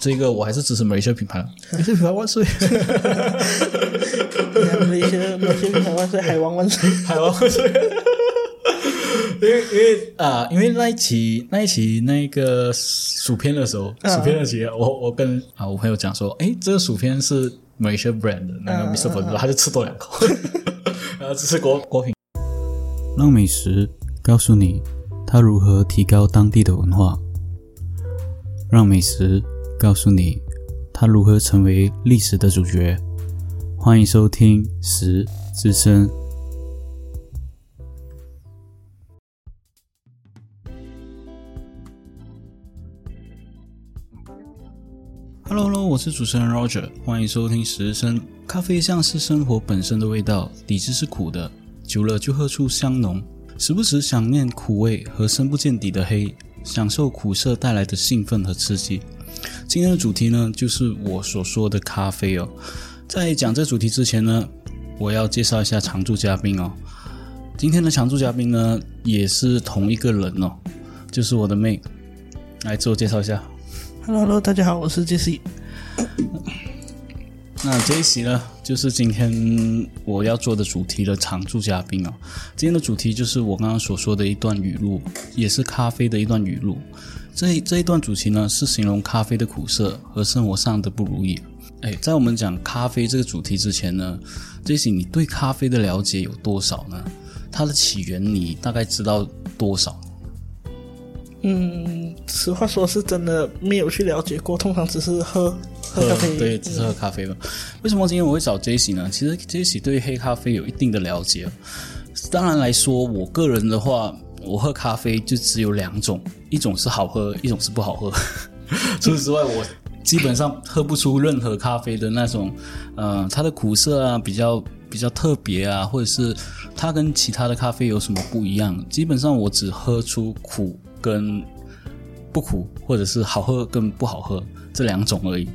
这个我还是支持美式品牌，美式品牌万岁！美些美些品牌万岁，海王万岁，海王万岁！因为因为啊，因为那一期那一期那个薯片的时候，薯片的期，我我跟啊我朋友讲说，哎，这个薯片是 Malaysia brand 的那个 Mr. o o 他就吃多两口，然后这是国国品。让美食告诉你它如何提高当地的文化，让美食告诉你它如何成为历史的主角。欢迎收听《十之声》。Hello，Hello，我是主持人 Roger，欢迎收听《十之声》。咖啡像是生活本身的味道，底子是苦的，久了就喝出香浓。时不时想念苦味和深不见底的黑，享受苦涩带来的兴奋和刺激。今天的主题呢，就是我所说的咖啡哦。在讲这主题之前呢，我要介绍一下常驻嘉宾哦。今天的常驻嘉宾呢，也是同一个人哦，就是我的妹。来自我介绍一下。Hello，Hello，大家好，我是 Jesse。那这一期呢，就是今天我要做的主题的常驻嘉宾哦。今天的主题就是我刚刚所说的一段语录，也是咖啡的一段语录。这这一段主题呢，是形容咖啡的苦涩和生活上的不如意。哎，在我们讲咖啡这个主题之前呢，Jesse，你对咖啡的了解有多少呢？它的起源你大概知道多少？嗯，实话说是真的没有去了解过，通常只是喝喝咖啡，对，只是喝咖啡嘛。为什么今天我会找 Jesse 呢？其实 Jesse 对黑咖啡有一定的了解。当然来说，我个人的话，我喝咖啡就只有两种，一种是好喝，一种是不好喝。除此之外，我基本上喝不出任何咖啡的那种，嗯，它的苦涩啊，比较比较特别啊，或者是它跟其他的咖啡有什么不一样？基本上我只喝出苦。跟不苦，或者是好喝跟不好喝这两种而已。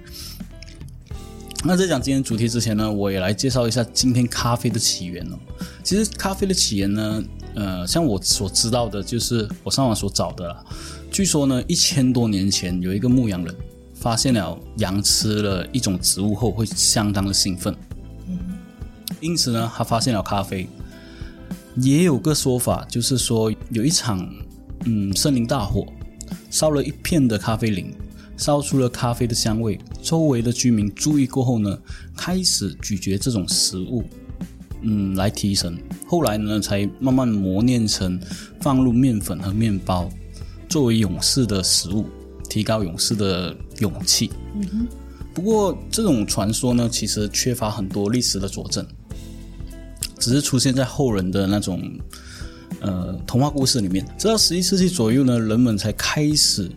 那在讲今天主题之前呢，我也来介绍一下今天咖啡的起源哦。其实咖啡的起源呢，呃，像我所知道的，就是我上网所找的啦。据说呢，一千多年前有一个牧羊人发现了羊吃了一种植物后会相当的兴奋，因此呢，他发现了咖啡。也有个说法，就是说有一场。嗯，森林大火烧了一片的咖啡林，烧出了咖啡的香味。周围的居民注意过后呢，开始咀嚼这种食物，嗯，来提神。后来呢，才慢慢磨练成放入面粉和面包，作为勇士的食物，提高勇士的勇气。嗯哼。不过这种传说呢，其实缺乏很多历史的佐证，只是出现在后人的那种。呃，童话故事里面，直到十一世纪左右呢，人们才开始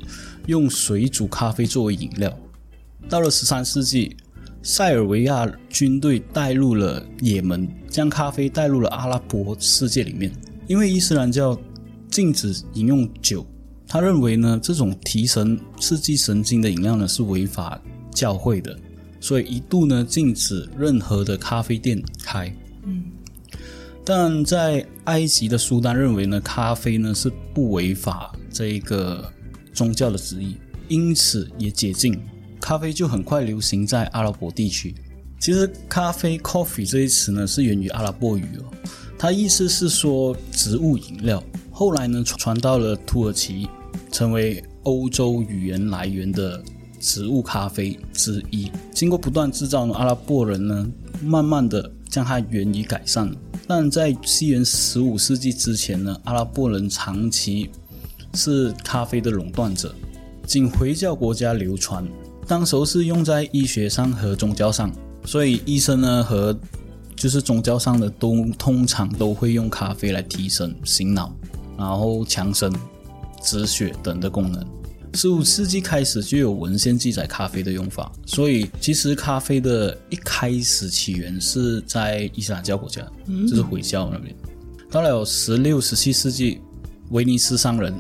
用水煮咖啡作为饮料。到了十三世纪，塞尔维亚军队带入了也门，将咖啡带入了阿拉伯世界里面。因为伊斯兰教禁止饮用酒，他认为呢，这种提神、刺激神经的饮料呢是违法教会的，所以一度呢禁止任何的咖啡店开。嗯。但在埃及的苏丹认为呢，咖啡呢是不违法这一个宗教的旨意，因此也解禁，咖啡就很快流行在阿拉伯地区。其实咖啡 （coffee） 这一词呢是源于阿拉伯语哦，它意思是说植物饮料。后来呢传到了土耳其，成为欧洲语言来源的植物咖啡之一。经过不断制造呢，阿拉伯人呢慢慢的将它原理改善。但在西元十五世纪之前呢，阿拉伯人长期是咖啡的垄断者，仅回教国家流传。当时候是用在医学上和宗教上，所以医生呢和就是宗教上的都通常都会用咖啡来提神醒脑，然后强身、止血等的功能。十五世纪开始就有文献记载咖啡的用法，所以其实咖啡的一开始起源是在伊斯兰教国家，就是回教那边。到了十六、十七世纪，威尼斯商人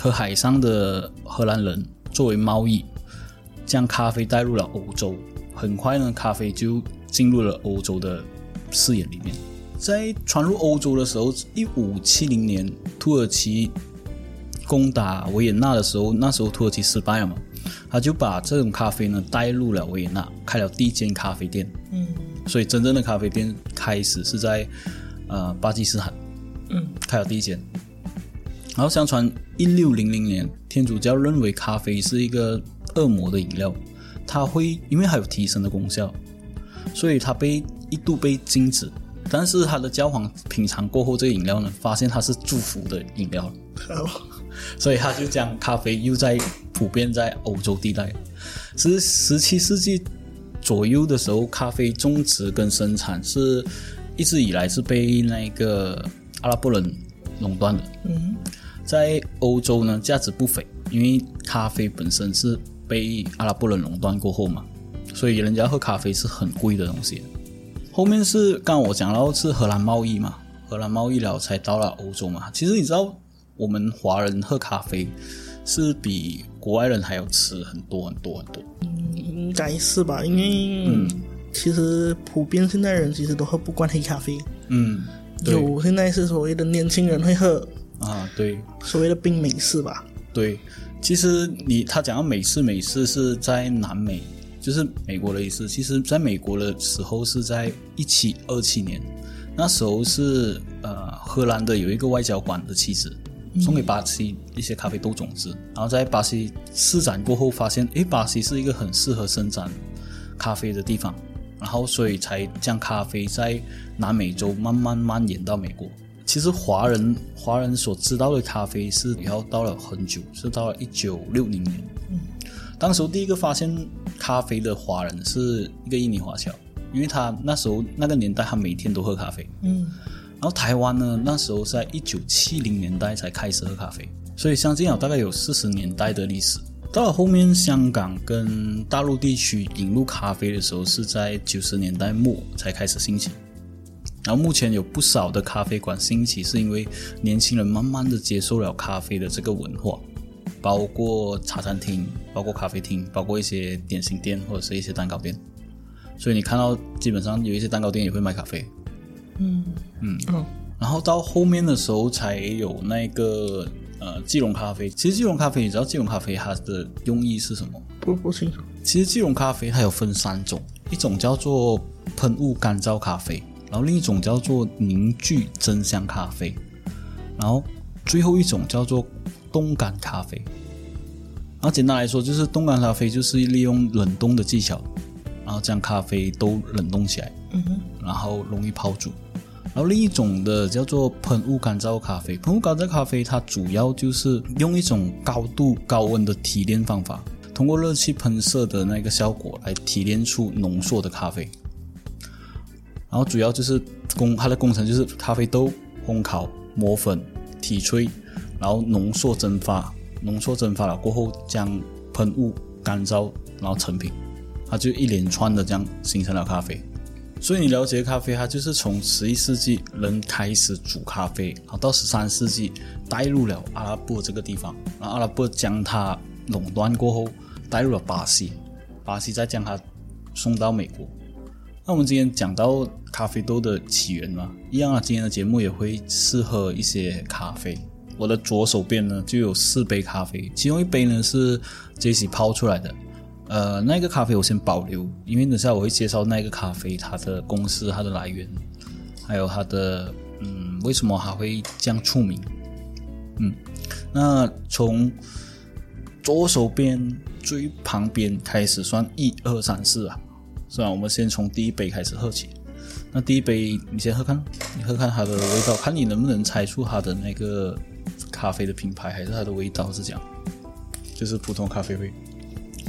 和海上的荷兰人作为贸易，将咖啡带入了欧洲。很快呢，咖啡就进入了欧洲的视野里面。在传入欧洲的时候，一五七零年，土耳其。攻打维也纳的时候，那时候土耳其失败了嘛？他就把这种咖啡呢带入了维也纳，开了第一间咖啡店。嗯所以真正的咖啡店开始是在呃巴基斯坦嗯开了第一间。然后相传一六零零年，天主教认为咖啡是一个恶魔的饮料，它会因为它有提神的功效，所以它被一度被禁止。但是它的教皇品尝过后，这个饮料呢，发现它是祝福的饮料，所以他就将咖啡又在普遍在欧洲地带。十十七世纪左右的时候，咖啡种植跟生产是一直以来是被那个阿拉伯人垄断的。嗯在欧洲呢，价值不菲，因为咖啡本身是被阿拉伯人垄断过后嘛，所以人家喝咖啡是很贵的东西。后面是刚刚我讲到是荷兰贸易嘛，荷兰贸易了才到了欧洲嘛。其实你知道，我们华人喝咖啡是比国外人还要吃很多很多很多。应该是吧？因为其实普遍现代人其实都喝不惯黑咖啡，嗯，有现在是所谓的年轻人会喝啊，对所谓的冰美式吧？对。其实你他讲到美式，美式是在南美，就是美国的意思。其实在美国的时候是在一七二七年，那时候是呃荷兰的有一个外交官的妻子送给巴西一些咖啡豆种子，然后在巴西施展过后发现，诶，巴西是一个很适合生长咖啡的地方，然后所以才将咖啡在南美洲慢慢蔓延到美国。其实华人华人所知道的咖啡是要到了很久，是到了一九六零年。嗯当时候第一个发现咖啡的华人是一个印尼华侨，因为他那时候那个年代他每天都喝咖啡。嗯然后台湾呢，那时候是在一九七零年代才开始喝咖啡，所以相近有大概有四十年代的历史。到了后面，香港跟大陆地区引入咖啡的时候，是在九十年代末才开始兴起。然后目前有不少的咖啡馆兴起，是因为年轻人慢慢的接受了咖啡的这个文化，包括茶餐厅、包括咖啡厅、包括一些点心店或者是一些蛋糕店。所以你看到基本上有一些蛋糕店也会卖咖啡。嗯嗯然后到后面的时候才有那个呃即溶咖啡。其实即溶咖啡，你知道即溶咖啡它的用意是什么？不不清楚。其实即溶咖啡它有分三种，一种叫做喷雾干燥咖啡，然后另一种叫做凝聚真香咖啡，然后最后一种叫做冻干咖啡。然后简单来说，就是冻干咖啡就是利用冷冻的技巧，然后将咖啡都冷冻起来，嗯哼然后容易泡煮。然后另一种的叫做喷雾干燥咖啡，喷雾干燥咖啡它主要就是用一种高度高温的提炼方法，通过热气喷射的那个效果来提炼出浓缩的咖啡。然后主要就是工它的工程就是咖啡豆烘烤、磨粉、提萃，然后浓缩蒸发，浓缩蒸发了过后将喷雾干燥，然后成品，它就一连串的这样形成了咖啡。所以你了解咖啡，它就是从十一世纪人开始煮咖啡，然后到十三世纪带入了阿拉伯这个地方，然后阿拉伯将它垄断过后，带入了巴西，巴西再将它送到美国。那我们今天讲到咖啡豆的起源嘛，一样啊，今天的节目也会试喝一些咖啡。我的左手边呢就有四杯咖啡，其中一杯呢是 Jesse 泡出来的。呃，那个咖啡我先保留，因为等下我会介绍那个咖啡它的公司、它的来源，还有它的嗯为什么它会这样出名。嗯，那从左手边最旁边开始算一二三四啊，是吧？我们先从第一杯开始喝起。那第一杯你先喝看，你喝看它的味道，看你能不能猜出它的那个咖啡的品牌还是它的味道是这样，就是普通咖啡味。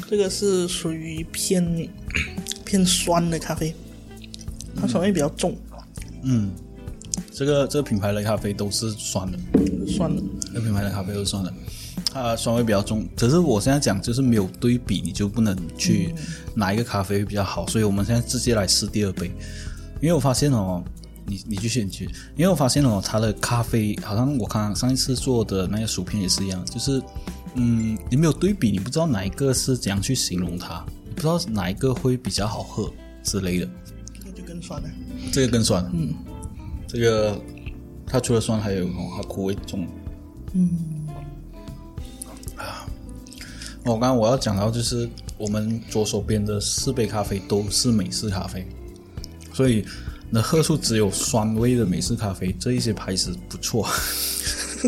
这个是属于偏偏酸的咖啡，它酸味比较重，嗯，这个这个品牌的咖啡都是酸的，酸的。这个品牌的咖啡都是酸的，它酸味比较重。可是我现在讲就是没有对比，你就不能去哪一个咖啡会比较好。所以我们现在直接来试第二杯，因为我发现哦，你你去选去，因为我发现哦，它的咖啡好像我看上一次做的那个薯片也是一样，就是嗯，你没有对比，你不知道哪一个是怎样去形容它，你不知道哪一个会比较好喝之类的。这个就更酸了。这个更酸，嗯，这个它除了酸还有哦，它苦味重，嗯，啊，我刚刚我要讲到就是我们左手边的四杯咖啡都是美式咖啡，所以你的喝出只有酸味的美式咖啡，这一些牌子不错，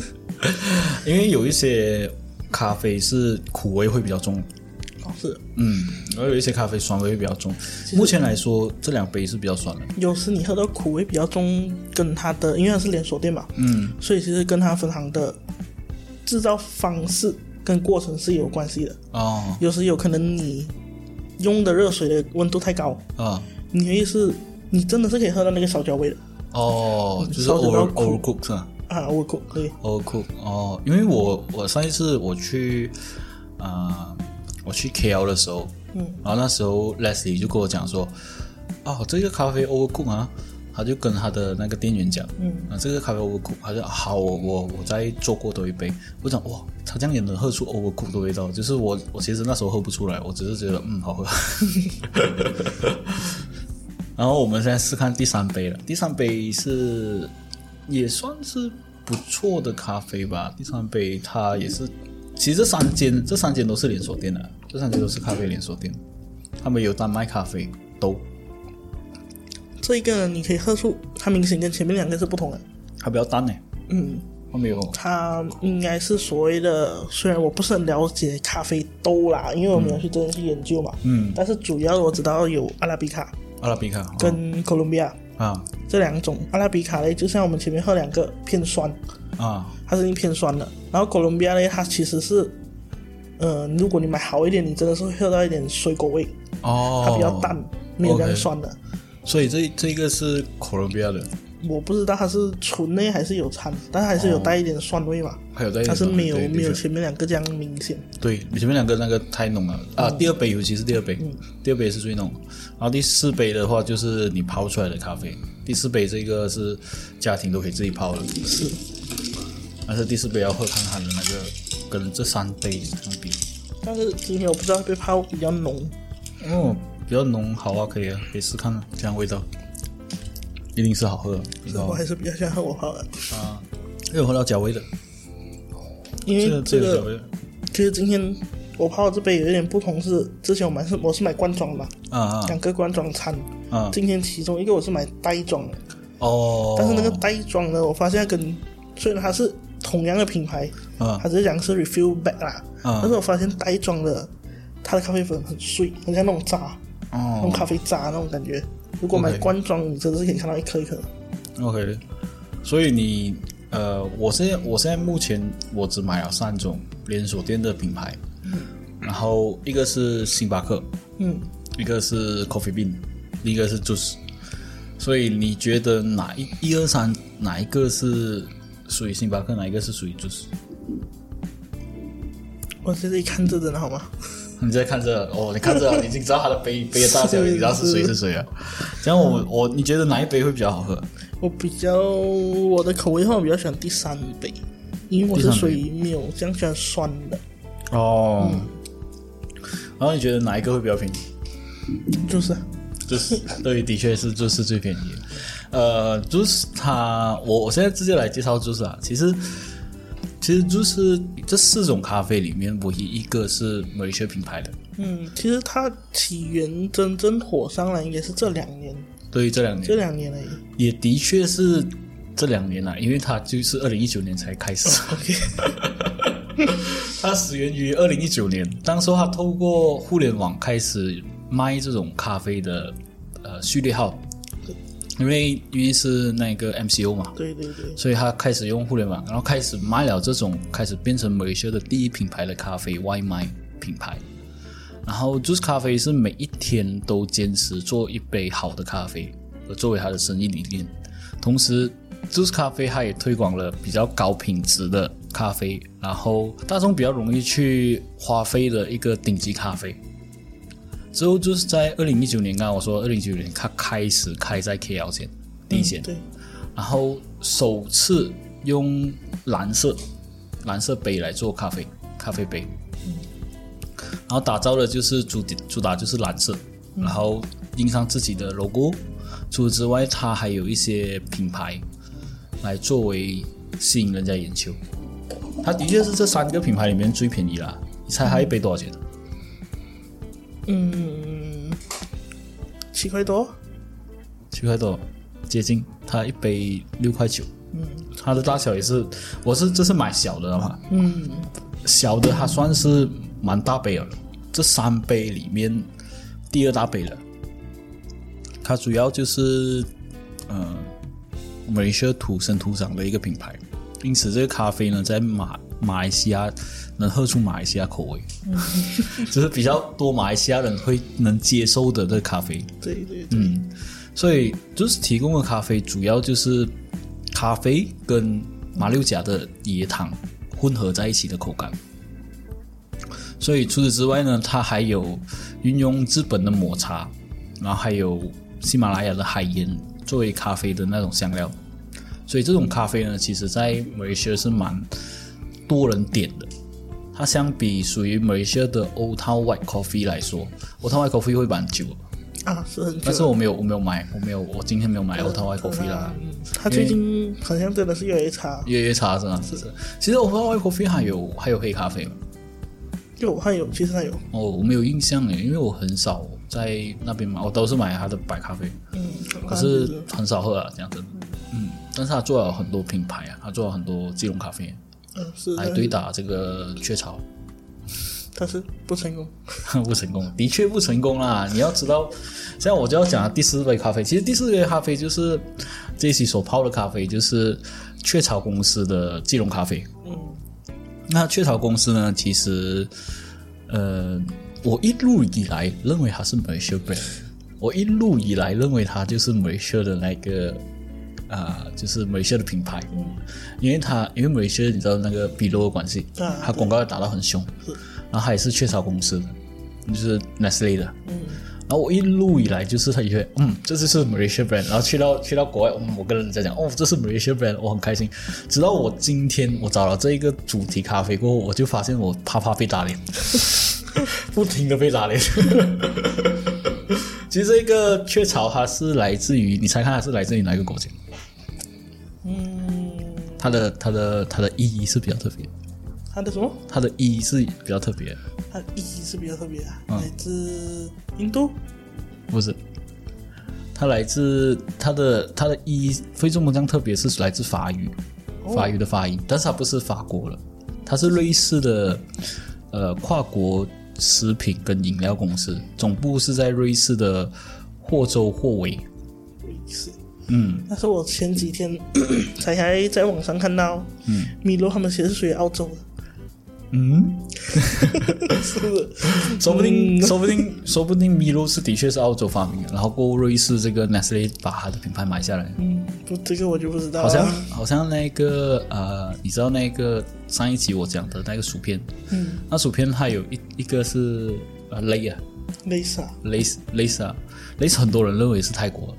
因为有一些咖啡是苦味会比较重，哦，是，嗯，然后有一些咖啡酸味会比较重。目前来说，这两杯是比较酸的。有时你喝到苦味比较重，跟它的因为它是连锁店嘛，嗯，所以其实跟它分行的制造方式跟过程是有关系的。哦，有时有可能你用的热水的温度太高，啊，你可以是，你真的是可以喝到那个烧焦味的。哦，就是 over 苦。overcook 是吧？啊，我苦对，overcook 哦，因为我我上一次我去啊、我去 KL 的时候，嗯，然后那时候 Leslie 就跟我讲说，哦，这个咖啡 overcook 啊，他就跟他的那个店员讲，嗯，啊，这个咖啡 overcook，他就好，我我我再做过多一杯，我讲哇，他这样也能喝出 overcook 的味道，就是我我其实那时候喝不出来，我只是觉得嗯好喝。然后我们现在试看第三杯了，第三杯是也算是不错的咖啡吧。第三杯它也是，其实这三间这三间都是连锁店的，这三间都是咖啡连锁店，他们有单卖咖啡都，这一个呢，你可以喝出它明显跟前面两个是不同的。它比较淡呢，嗯，它没有。它应该是所谓的，虽然我不是很了解咖啡豆啦，因为我没有去真的去研究嘛，嗯，但是主要我知道有阿拉比卡。阿拉比卡哦。跟哥伦比亚啊。这两种。阿拉比卡嘞，就像我们前面喝两个偏酸，啊。它是偏酸的，然后哥伦比亚嘞，它其实是，呃，如果你买好一点，你真的是会喝到一点水果味，哦，它比较淡，没有这样酸的。所以这这个是哥伦比亚的，我不知道它是纯类还是有掺，但还是有带一点酸味嘛。还有在它是没有对没有前面两个这样明显。对，前面两个那个太浓了啊！第二杯尤其是第二杯，第二杯是最浓，然后第四杯的话就是你泡出来的咖啡，第四杯这个是家庭都可以自己泡的，是，但是第四杯要喝看看的那个跟这三杯相比，但是今天我不知道会不会泡比较浓，哦，比较浓，好啊，可以啊，可以试看啊，这样味道。一定是好喝的，你知道吗？我还是比较喜欢喝我泡的，啊，有喝到脚味的，因为这个这这个个脚味的。其实今天我泡的这杯有一点不同是，之前我们是我是买罐装的嘛，啊啊。两个罐装掺，啊。今天其中一个我是买袋装的，哦，但是那个袋装的我发现跟虽然它是同样的品牌，啊。它只是讲是 refill back 啦，啊。但是我发现袋装的它的咖啡粉很碎，很像那种渣，那种哦咖啡渣那种感觉。如果买罐装，你真的是可以看到一颗一颗。OK，所以你呃，我现在我现在目前我只买了三种连锁店的品牌，然后一个是星巴克，嗯，一个是 Coffee Bean，另一个是 Juice。所以你觉得哪一一二三哪一个是属于星巴克，哪一个是属于 Juice？我现在一看这真的好吗？你在看这哦，你看这，你已经知道它的杯杯的大小，你知道是谁是谁啊？这样我我你觉得哪一杯会比较好喝？我比较我的口味的话，我比较喜欢第三杯，因为我是属于没有这样喜欢酸的，哦，然后你觉得哪一个会比较便宜？就是就是对，的确是就是最便宜的。呃，就是它，我我现在直接来介绍就是啊，其实其实就是这四种咖啡里面唯一一个是某一些品牌的。嗯，其实它起源真正火上来应该是这两年，对这两年这两年而已。也的确是这两年啊，因为它就是二零一九年才开始。OK，它始源于二零一九年，当时候它透过互联网开始卖这种咖啡的呃序列号，因为因为是那个 MCO 嘛，对对对，所以他开始用互联网，然后开始卖了这种开始变成马来西亚的第一品牌的咖啡外卖品牌。然后 Juice 咖啡是每一天都坚持做一杯好的咖啡，而作为他的生意理念。同时，Juice 咖啡它也推广了比较高品质的咖啡，然后大众比较容易去花费的一个顶级咖啡。之后就是在二零一九年，刚刚我说二零一九年它开始开在 KL 线第一间，对，然后首次用蓝色蓝色杯来做咖啡咖啡杯，然后打造的就是主主打就是蓝色，然后印上自己的 logo。除此之外，它还有一些品牌来作为吸引人家眼球。它的确是这三个品牌里面最便宜啦，你猜它一杯多少钱？嗯，七块多，七块多，接近。它一杯六块九。嗯，它的大小也是，我是这是买小的嘛，嗯，小的它算是蛮大杯了。这三杯里面第二大杯了。它主要就是，呃，马来西亚土生土长的一个品牌，因此这个咖啡呢，在马马来西亚能喝出马来西亚口味，就是比较多马来西亚人会能接受的这咖啡。对对对，嗯，所以就是提供的咖啡主要就是咖啡跟马六甲的椰糖混合在一起的口感。所以除此之外呢，它还有运用日本的抹茶，然后还有喜马拉雅的海盐作为咖啡的那种香料。所以这种咖啡呢，其实在马来西亚是蛮多人点的。它相比属于马来西亚的 Old Town White Coffee 来说，Old Town White Coffee 会蛮久的。啊，是很久。但是我没有，我没有买，我没有，我今天没有买 Old Town White Coffee 啦。嗯他最近好像真的是越来越差。越来越差是吗？是是。其实 Old Town White Coffee 还有还有黑咖啡嘛？有，还有，其实还有。哦，我没有印象诶，因为我很少在那边买，我都是买它的白咖啡，嗯，可是很少喝啊，这样子。嗯，但是他做了很多品牌啊，他做了很多基隆咖啡，嗯是来对打这个雀巢，但是不成功。不成功，的确不成功啦。你要知道，现在我就要讲第四杯咖啡。其实第四杯咖啡就是这一期所泡的咖啡，就是雀巢公司的即溶咖啡。嗯，那雀巢公司呢，其实呃，我一路以来认为它是 Malaysia brand，我一路以来认为它就是 Malaysia 的那个啊、就是 Malaysia 的品牌。嗯，因为它因为 Malaysia 你知道那个 b 罗的关系，啊它广告要打到很凶，然后它也是雀巢公司的，就是 Nestle 的。嗯，然后我一路以来就是他以为，嗯，这就是 Malaysia brand，然后去到去到国外，嗯，我跟人家讲，哦，这是 Malaysia brand，我很开心。直到我今天我找了这一个主题咖啡过后，我就发现我啪啪被打脸，不停的被打脸。其实这个雀巢它是来自于，你猜看它是来自于哪一个国家？嗯，它的它的它的意义是比较特别，它的什么？它的意义是比较特别，它的意义是比较特别来自印度。不是，它来自它的它的意义非这么这样特别？是来自法语，法语的发音，但是它不是法国了，它是瑞士的呃跨国食品跟饮料公司，总部是在瑞士的霍州霍维。瑞士。嗯，但是我前几天 才还在网上看到，嗯，米罗他们其实是属于澳洲的，嗯，是不是？说不定，说不定，说不定米露是的确是澳洲发明的，然后过后瑞士这个 Nestle 把它的品牌买下来。嗯，不，这个我就不知道了。好像好像那个呃，你知道那个上一集我讲的那个薯片，嗯，那薯片它有一一个是呃雷啊，类似啊，雷斯雷斯啊，雷斯很多人认为是泰国，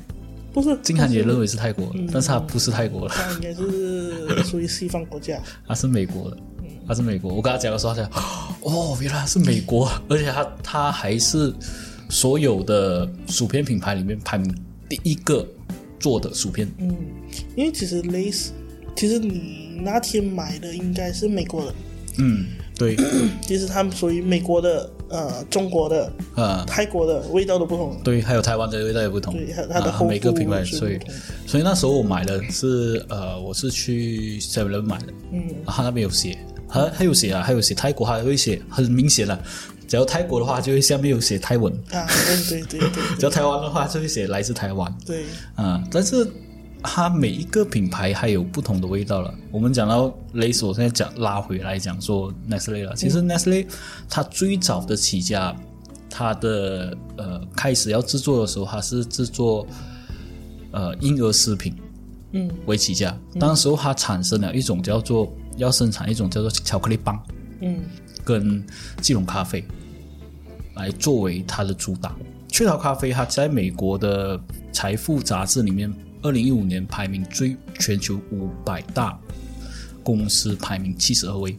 不是金韩也认为是泰国，但是它不是泰国了，它应该是属于西方国家。它是美国的，它是美国。我跟他讲的时候，他讲 哦，原来它是美国，而且它它还是所有的薯片品牌里面排名第一个做的薯片。嗯，因为其实蕾丝，其实你那天买的应该是美国的，嗯，对，其实他们属于美国的、呃中国的、呃、泰国的味道都不同。对，还有台湾的味道也不同，对它它的啊厚每个品牌，是所以不同。所以那时候我买的是呃，我是去 Seven Eleven 买的，嗯，他那边有写，还还有写啊，还有写泰国，还会写很明显的，只要泰国的话，就会下面有写泰文；啊，对对对对。只要台湾的话，就会写来自台湾。对，啊、但是它每一个品牌还有不同的味道了。我们讲到雷索，我现在讲拉回来讲说 Nestle 了。其实 Nestle 它最早的起家，它的呃开始要制作的时候，它是制作呃婴儿食品嗯为起家。当时候它产生了一种叫做要生产一种叫做巧克力棒嗯跟即溶咖啡来作为它的主打。雀巢咖啡它在美国的财富杂志里面，二零一五年排名最全球五百大公司排名七十二位。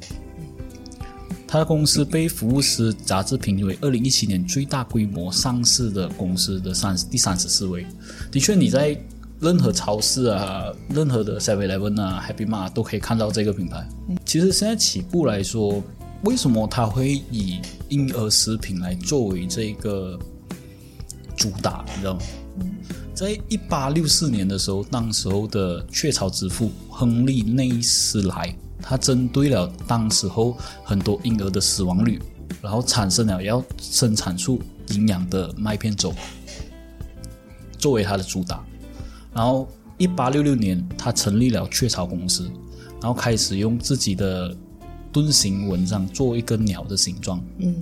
它的公司被福布斯杂志评为二零一七年最大规模上市的公司的三第三十四位。的确，你在任何超市啊、任何的 Seven Eleven 啊、Happy Mart 都可以看到这个品牌。其实现在起步来说，为什么他会以婴儿食品来作为这个主打？你知道吗？在一八六四年的时候，当时候的雀巢之父亨利内斯莱，他针对了当时候很多婴儿的死亡率，然后产生了要生产出营养的麦片粥，作为他的主打。然后一八六六年，他成立了雀巢公司，然后开始用自己的盾形纹章做一个鸟的形状。嗯，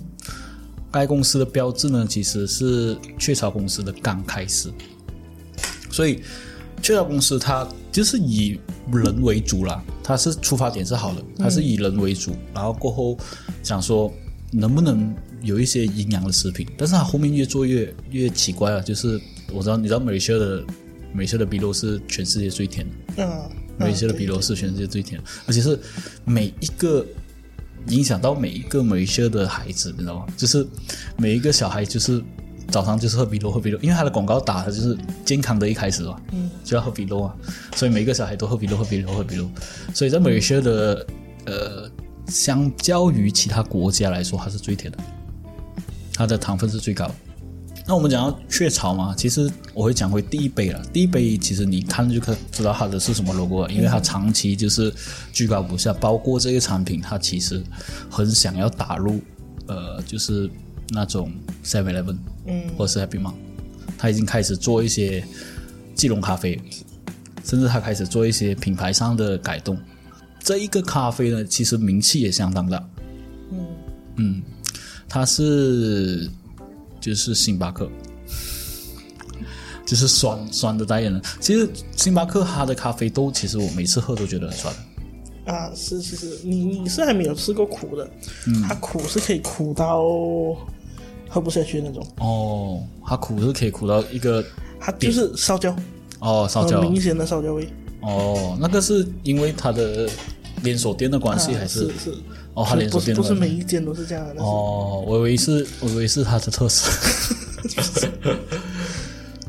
该公司的标志呢，其实是雀巢公司的刚开始。所以，雀巢公司它就是以人为主啦，它是出发点是好的，它是以人为主，然后过后想说能不能有一些营养的食品，但是它后面越做越越奇怪了，就是我知道你知道美秀的美秀的比罗是全世界最甜的，嗯，美秀的比罗是全世界最甜的，而且是每一个影响到每一个美秀的孩子，你知道吗？就是每一个小孩就是。早上就是喝比多，喝比多，因为他的广告打的就是健康的一开始嘛，嗯，就要喝比多啊，所以每个小孩都喝比多，喝比多，喝比多。所以在美秀的呃，相较于其他国家来说，它是最甜的，它的糖分是最高的。那我们讲到雀巢嘛，其实我会讲回第一杯了。第一杯其实你看就可知道它的是什么 logo，因为它长期就是居高不下，包括这个产品，它其实很想要打入呃，就是那种 Seven Eleven。嗯，或者是 Happy Mom，他已经开始做一些即溶咖啡，甚至它开始做一些品牌上的改动。这一个咖啡呢，其实名气也相当大。嗯嗯，它是就是星巴克，就是酸酸的代言人。其实星巴克它的咖啡豆，其实我每次喝都觉得很酸。啊，是是是，你你是还没有吃过苦的，它苦是可以苦到。喝不下去那种。哦，它苦是可以苦到一个，它就是烧焦。哦，烧焦。明显的烧焦味。哦，那个是因为它的连锁店的关系还是是哦，它连锁店不是每一间都是这样的哦，我以为是，我以为是它的特色。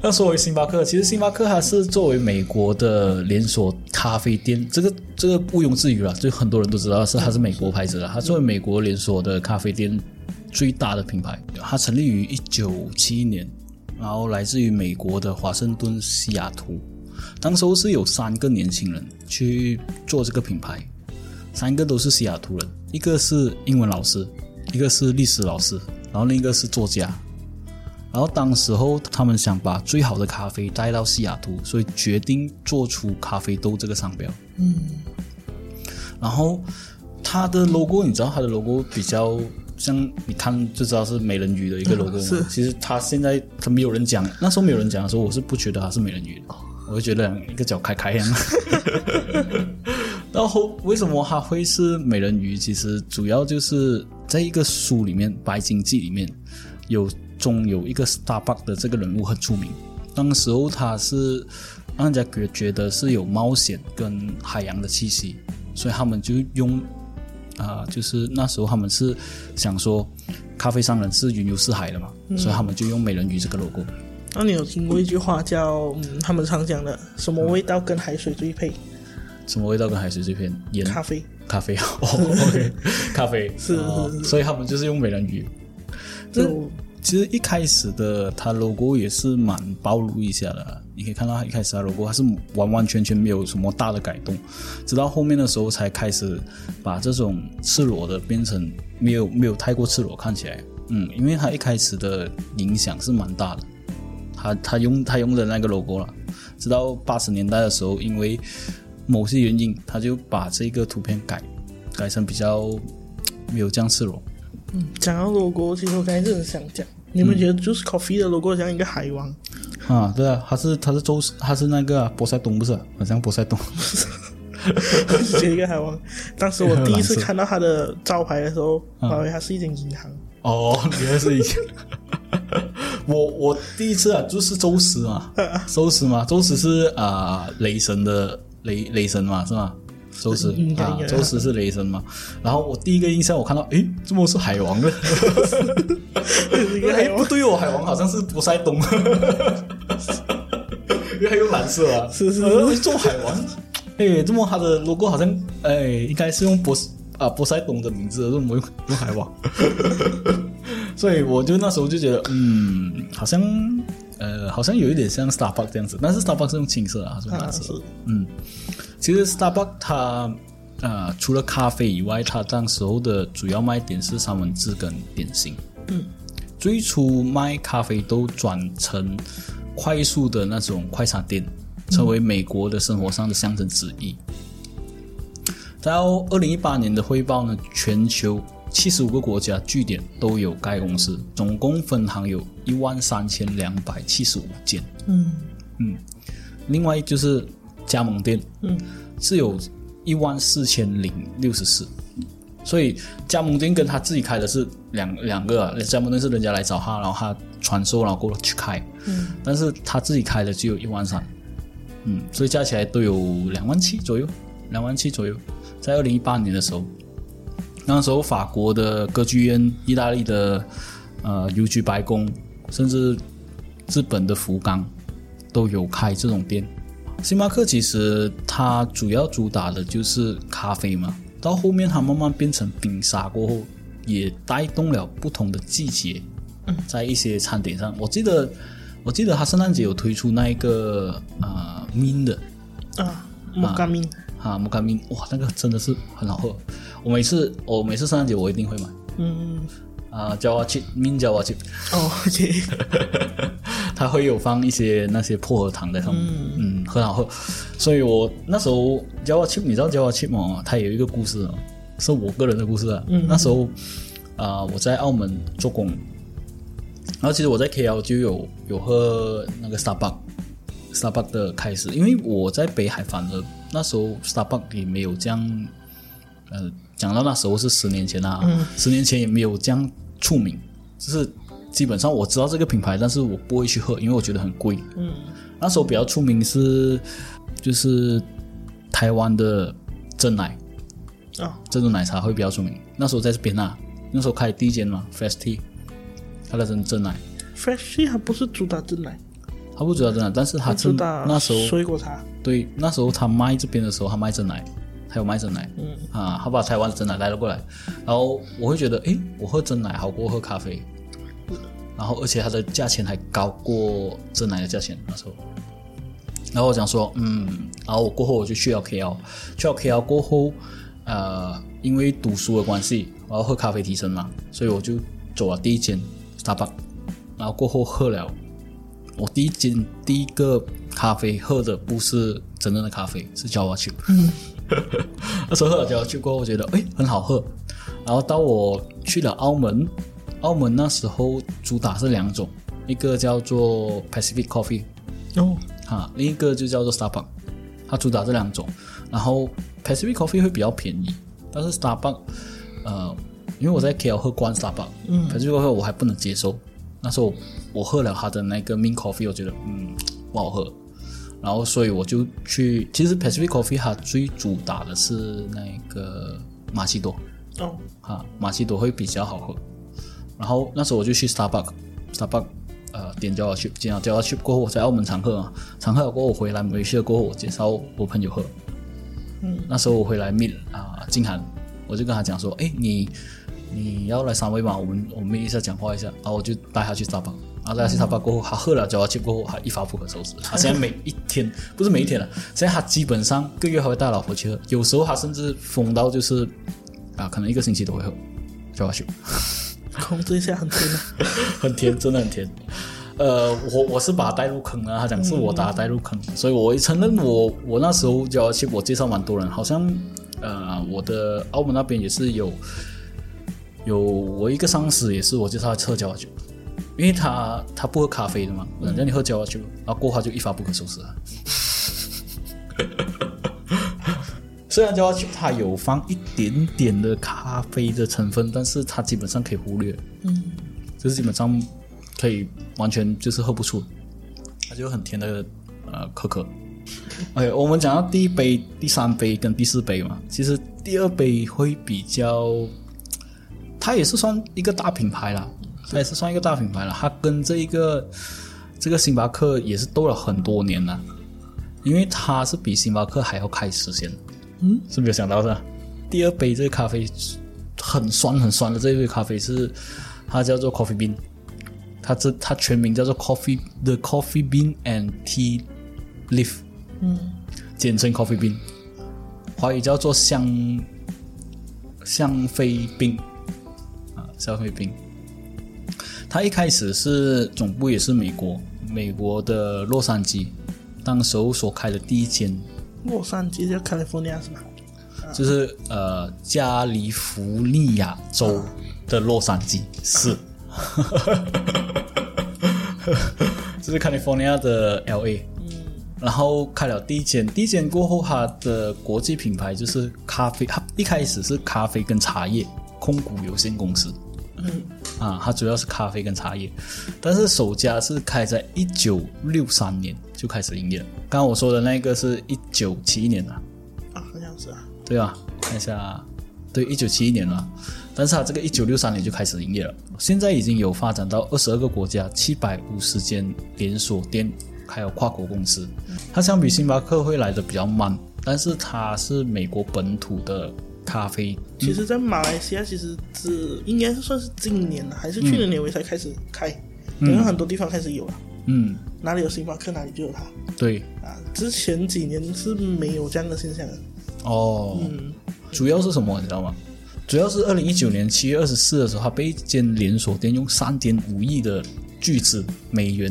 那说回星巴克，其实星巴克它是作为美国的连锁咖啡店，这个这个毋庸置疑了，就很多人都知道是它是美国牌子的，它作为美国连锁的咖啡店。最大的品牌，它成立于一九七一年，然后来自于美国的华盛顿西雅图。当时候是有三个年轻人去做这个品牌，三个都是西雅图人，一个是英文老师，一个是历史老师，然后另一个是作家。然后当时候他们想把最好的咖啡带到西雅图，所以决定做出咖啡豆这个商标。嗯，然后它的 logo，你知道它的 logo 比较。像你看就知道是美人鱼的一个 logo，是。其实他现在他没有人讲，那时候没有人讲的时候，我是不觉得他是美人鱼，我就觉得一个脚开开样。然后为什么他会是美人鱼？其实主要就是在一个书里面《白鲸记》里面有中有一个 Starbuck 的这个人物很出名，当时候他是让人家觉觉得是有冒险跟海洋的气息，所以他们就用。啊，就是那时候他们是想说，咖啡商人是云游四海的嘛，所以他们就用美人鱼这个 logo。那你有听过一句话叫，嗯，他们常讲的，什么味道跟海水最配？什么味道跟海水最配？盐。咖啡。咖啡。OK。咖啡。是。所以他们就是用美人鱼。就其实一开始的它 logo 也是蛮暴露一下的。你可以看到，它一开始它 logo 它是完完全全没有什么大的改动，直到后面的时候才开始把这种赤裸的变成没有没有太过赤裸看起来。嗯，因为它一开始的影响是蛮大的，他他用他用的那个 logo 了，直到八十年代的时候，因为某些原因，他就把这个图片改改成比较没有这样赤裸。嗯，讲到 logo，其实我刚才真的想讲，你们觉得就是 coffee 的 logo 像一个海王？啊，对啊，他是他是周他是那个波塞冬不是？好像波塞冬，是一个海王。当时我第一次看到他的招牌的时候，我以为他是一间银行。哦，原来是一间。我我第一次啊，就是周十 嘛，周十嘛，周十是啊雷神的雷雷神嘛，是吗？宙斯啊，周十是雷神嘛？然后我第一个印象，我看到，诶，怎么是海王呢？哎，不对哦，海王好像是波塞冬，因为还有蓝色啊。是是，做海王。哎，这么他的 logo 好像，哎，应该是用波啊波塞冬的名字，怎么用用海王？所以我就那时候就觉得，嗯，好像呃，好像有一点像 Starbucks 这样子，但是 Starbucks 是用青色啊，是用蓝色。嗯，其实 Starbucks 它呃除了咖啡以外，它当时候的主要卖点是三文治跟点心。嗯，最初卖咖啡都转成快速的那种快餐店，成为美国的生活上的象征之一。到二零一八年的汇报呢，全球七十五个国家据点都有该公司，总共分行有一万三千两百七十五间。嗯嗯，另外就是加盟店，嗯，是有一万四千零六十四。所以加盟店跟他自己开的是两两个，加盟店是人家来找他，然后他传授，然后过去开。嗯，但是他自己开的只有一万三。嗯，所以加起来都有两万七左右，两万七左右。在二零一八年的时候，那时候法国的歌剧院、意大利的呃邮局白宫，甚至日本的福冈都有开这种店。星巴克其实它主要主打的就是咖啡嘛，到后面它慢慢变成冰沙过后，也带动了不同的季节，在一些餐点上。我记得我记得它圣诞节有推出那一个呃 min 的啊，摩卡 min。啊，摩卡明哇，那个真的是很好喝。我每次我每次圣诞节我一定会买。嗯啊，焦瓦奇明焦瓦奇。哦，OK。它会有放一些那些薄荷糖在上面，嗯，很好喝。所以我那时候焦瓦奇，你知道焦瓦奇吗？他有一个故事，是我个人的故事啊。那时候啊，我在澳门做工，然后其实我在 KL 就有有喝那个 Starbucks。Starbucks 的开始，因为我在北海反而那时候 Starbucks 也没有这样，呃，讲到那时候是十年前啊，十年前也没有这样出名，就是基本上我知道这个品牌，但是我不会去喝，因为我觉得很贵。嗯，那时候比较出名是就是台湾的真奶啊，珍珠奶茶会比较出名。那时候在这边啊，那时候开第一间嘛，Fresh Tea，它的真真奶，Fresh Tea 还不是主打真奶。他不主打真奶，但是他是那时候水果茶。对，那时候他卖这边的时候，他卖真奶，他有卖真奶。嗯啊，他把台湾的真奶带了过来，然后我会觉得，哎，我喝真奶好过喝咖啡，然后而且它的价钱还高过真奶的价钱那时候。然后我讲说，嗯，然后我过后我就去了 KL，去了 KL 过后，呃，因为读书的关系，我要喝咖啡提神嘛，所以我就走了第一间 Starbucks，然后过后喝了。我第一间第一个咖啡喝的不是真正的咖啡，是 Java Chip。那时候喝了 Java Chip 过后，我觉得哎很好喝。然后到我去了澳门，澳门那时候主打是两种，一个叫做 Pacific Coffee，哦，哈，另一个就叫做 Starbucks。它主打这两种，然后 Pacific Coffee 会比较便宜，但是 Starbucks，呃，因为我在 KL 喝惯 Starbucks，嗯，Pacific Coffee 我还不能接受。那时候我喝了它的那个 Mint Coffee，我觉得嗯不好喝，然后所以我就去，其实 Pacific Coffee 它最主打的是那个马奇朵哦，哈马奇朵会比较好喝。然后那时候我就去 Starbucks，Starbucks 呃点叫他去，点叫他去过后我在澳门常喝啊，常喝过后我回来没事过后我介绍我朋友喝，嗯，那时候我回来 meet 啊静涵，我就跟他讲说，哎你。你要来三位吗？我们我们一下讲话一下，然后我就带他去沙巴，然后带他去沙巴过后，他喝了脚气过后，他一发不可收拾。他现在每一天不是每一天了，现在他基本上个月还会带老婆去喝，有时候他甚至疯到就是啊，可能一个星期都会喝脚气。控制一下很甜，很甜，真的很甜。呃，我我是把他带入坑了，他讲是我把他带入坑，所以我承认我我那时候脚气我介绍蛮多人，好像呃我的澳门那边也是有。有我一个上司也是，我介绍他喝交酒，因为他他不喝咖啡的嘛，让你喝焦瓦酒，然后过后就一发不可收拾了。虽然焦瓦酒它有放一点点的咖啡的成分，但是它基本上可以忽略，嗯，就是基本上可以完全就是喝不出，它就很甜的呃可可。OK，我们讲到第一杯、第三杯跟第四杯嘛，其实第二杯会比较。它也是算一个大品牌了，它也是算一个大品牌了。它跟这一个这个星巴克也是斗了很多年了，因为它是比星巴克还要开时间。嗯，是没有想到的。第二杯这个咖啡很酸很酸的这一杯咖啡是它叫做 Coffee Bean，它这它全名叫做 Coffee the Coffee Bean and Tea Leaf，嗯，简称 Coffee Bean，华语叫做香香妃冰啊，香妃冰。它一开始是总部也是美国，美国的洛杉矶，当时候所开的第一间，洛杉矶叫 California 是吗？就是呃加利福尼亚州的洛杉矶市，这是 California 的 LA。然后开了第一间，第一间过后，它的国际品牌就是咖啡，它一开始是咖啡跟茶叶控股有限公司。嗯，啊，它主要是咖啡跟茶叶，但是首家是开在一九六三年就开始营业了。刚刚我说的那个是一九七一年的，啊，好像是啊，对啊，看一下，对，一九七一年了，但是它这个一九六三年就开始营业了，现在已经有发展到二十二个国家，七百五十间连锁店，还有跨国公司。它相比星巴克会来的比较慢，但是它是美国本土的。咖啡，其实，在马来西亚，其实是应该是算是今年了，还是去年年尾才开始开，因为很多地方开始有了。嗯，哪里有星巴克，哪里就有它。对啊，之前几年是没有这样的现象的。哦，嗯，主要是什么，你知道吗？主要是二零一九年七月二十四的时候，它被一间连锁店用三点五亿的巨资美元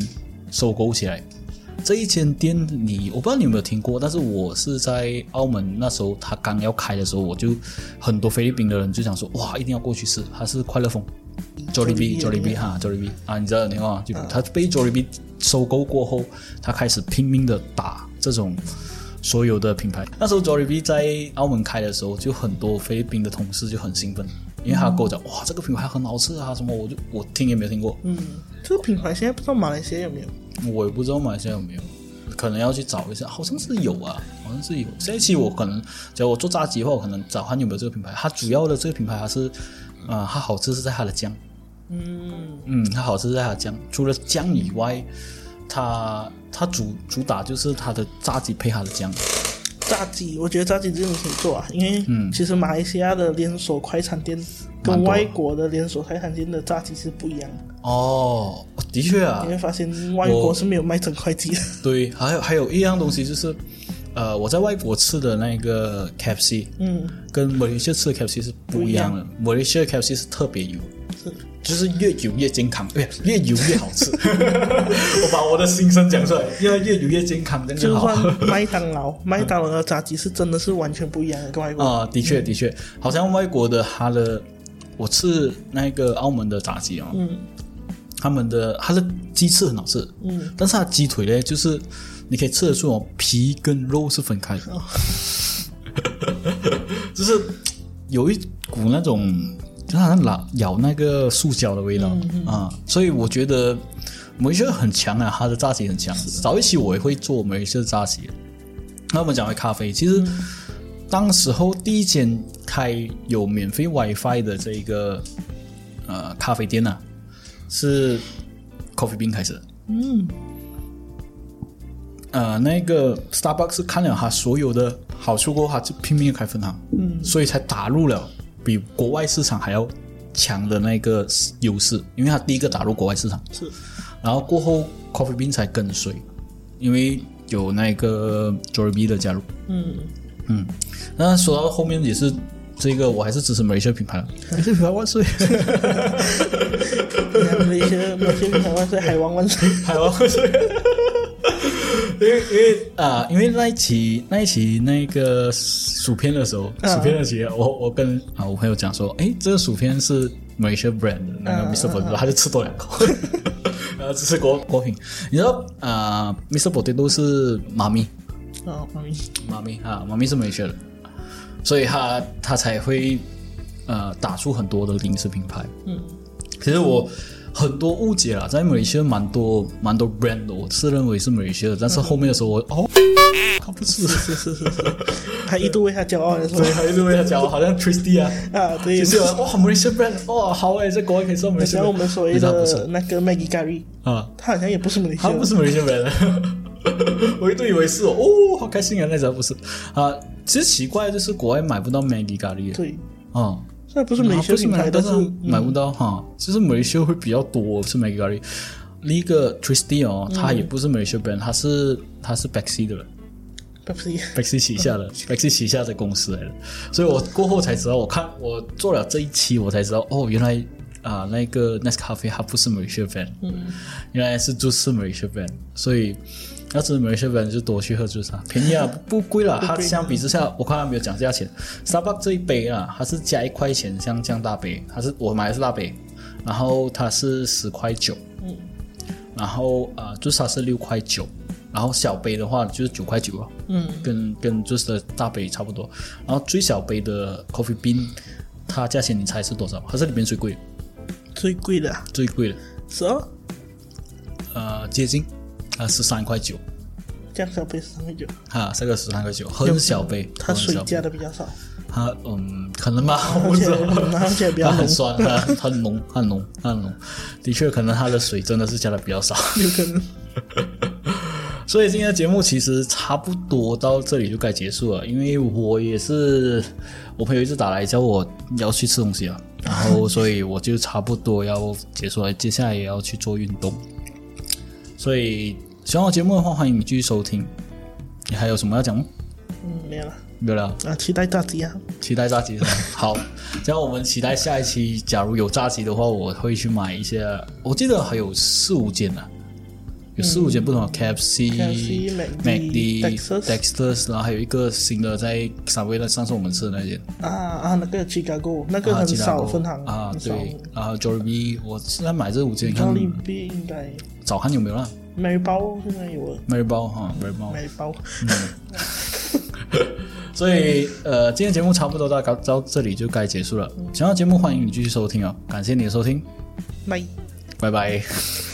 收购起来。这一间店，你我不知道你有没有听过，但是我是在澳门那时候，他刚要开的时候，我就很多菲律宾的人就想说，哇，一定要过去吃。他是快乐风，Jollibee，Jollibee 哈，Jollibee 啊，你知道你看，就他被 Jollibee 收购过后，他开始拼命的打这种所有的品牌。那时候 Jollibee 在澳门开的时候，就很多菲律宾的同事就很兴奋，因为他跟我讲，哇，这个品牌很好吃啊，什么，我就我听也没有听过。嗯，这个品牌现在不知道马来西亚有没有。我也不知道马来西亚有没有，可能要去找一下，好像是有啊，好像是有。下一期我可能，假如我做炸鸡的话，我可能找看有没有这个品牌。它主要的这个品牌还是，啊，它好吃是在它的酱。嗯嗯，它好吃在它的酱。除了酱以外，它它主主打就是它的炸鸡配它的姜。炸鸡，我觉得炸鸡真的可以做啊，因为其实马来西亚的连锁快餐店跟外国的连锁快餐店的炸鸡是不一样的。哦，的确啊，你会发现外国是没有卖整块鸡的。对，还有还有一样东西就是，呃，我在外国吃的那个 K F C，嗯，跟马来西亚吃的 K F C 是不一样的。马来西亚 K F C 是特别油，是，就是越油越健康，对，越油越好吃。我把我的心声讲出来，因为越油越健康，真的好。就算麦当劳，麦当劳的炸鸡是真的是完全不一样的，跟外国啊，的确的确，好像外国的它的，我吃那个澳门的炸鸡啊，嗯。他们的它的鸡翅很好吃，嗯，但是它鸡腿呢，就是你可以吃得出哦，皮跟肉是分开的，就是有一股那种就好像咬咬那个塑胶的味道啊，所以我觉得梅西很强啊，它的炸鸡很强。早一期我也会做梅西炸鸡。那我们讲回咖啡，其实当时候第一间开有免费 WiFi 的这一个呃咖啡店呢。是 Coffee Bean 开始，嗯，呃，那个 Starbucks 看了它所有的好处过后，就拼命开分行，嗯，所以才打入了比国外市场还要强的那个优势，因为它第一个打入国外市场，是，然后过后 Coffee Bean 才跟随，因为有那个 Jollibee 的加入，嗯嗯，那说到后面也是。这个我还是支持美西品牌了，美西品牌万岁！美西美西品牌万岁，海王万岁，海王万岁！因为因为啊，因为那一期那一期那个薯片的时候，薯片的期，我我跟啊我朋友讲说，哎，这个薯片是美西 brand 的那个 Mr. Potato，他就吃多两口，然后这是果果品。你知道啊，Mr. Potato 是妈咪，哦，妈咪，妈咪啊，妈咪是美西的。所以他他才会呃打出很多的零食品牌。嗯，其实我很多误解啦，在美来西亚蛮多蛮多 brand 的，我自认为是美来西亚的，但是后面的时候我哦，他不是是是是是，他一度为他骄傲的时候，对，他一度为他骄傲，好像 Tristy 啊啊，对，就是哇，美来西亚 brand，哇，好哎，在国外可以说美来西亚。我们所谓的那个 Maggie Gary 啊，他好像也不是美来西亚，他不是美来西亚 brand。我一度以为是哦，哦，好开心啊！那时候不是啊，其实奇怪就是国外买不到 Maggi 咖喱，对，啊，虽然不是美秀品牌，但是买不到哈。其实美秀会比较多是咖喱。另一个 Tristy 哦，它也不是美秀 brand，它是它是 Bexy 的了，Bexy 旗下的 Bexy 旗下的公司来的。所以我过后才知道，我看我做了这一期，我才知道哦，原来。啊，那个 Nest 咖啡它不是 Malaysia brand，嗯，原来是就是 Malaysia brand，所以要是 Malaysia brand 就多去喝就是它便宜啊，不贵了。它相比之下，我看它没有讲价钱。Starbucks 这一杯啊，它是加一块钱，像这样大杯，它是我买的是大杯，然后它是十块九，嗯，然后啊，就是它是六块九，然后小杯的话就是九块九啊，嗯，跟跟就是大杯差不多。然后最小杯的 Coffee Bean，它价钱你猜是多少？它是里面最贵。最贵的，最贵的，十二，呃，接近，啊，十三块九，这样小杯十三块九，哈，这个十三块九，很小杯，它水加的比较少，它嗯，可能吧，而且比较很酸，它很浓，很浓，很浓，的确，可能它的水真的是加的比较少，有可能，所以今天的节目其实差不多到这里就该结束了，因为我也是，我朋友一直打来叫我要去吃东西啊。然后，所以我就差不多要结束了。接下来也要去做运动，所以喜欢我节目的话，欢迎你继续收听。你还有什么要讲吗？嗯，没有了，没有了。啊，期待炸鸡啊！期待炸鸡？好，这样我们期待下一期。假如有炸鸡的话，我会去买一些。我记得还有四五件呢。有四五间不同的 KFC、McD、Dexter，然后还有一个新的在三威的上次我们吃的那间啊啊，那个 Chicago 那个很少分行啊，对，然后 Jollibee，我是在买这五间，Jollibee 应该早看有没有了？梅包现在有了，梅包哈，梅包，梅包。所以呃，今天节目差不多到到这里就该结束了。想要节目，欢迎你继续收听哦！感谢你的收听，拜拜拜。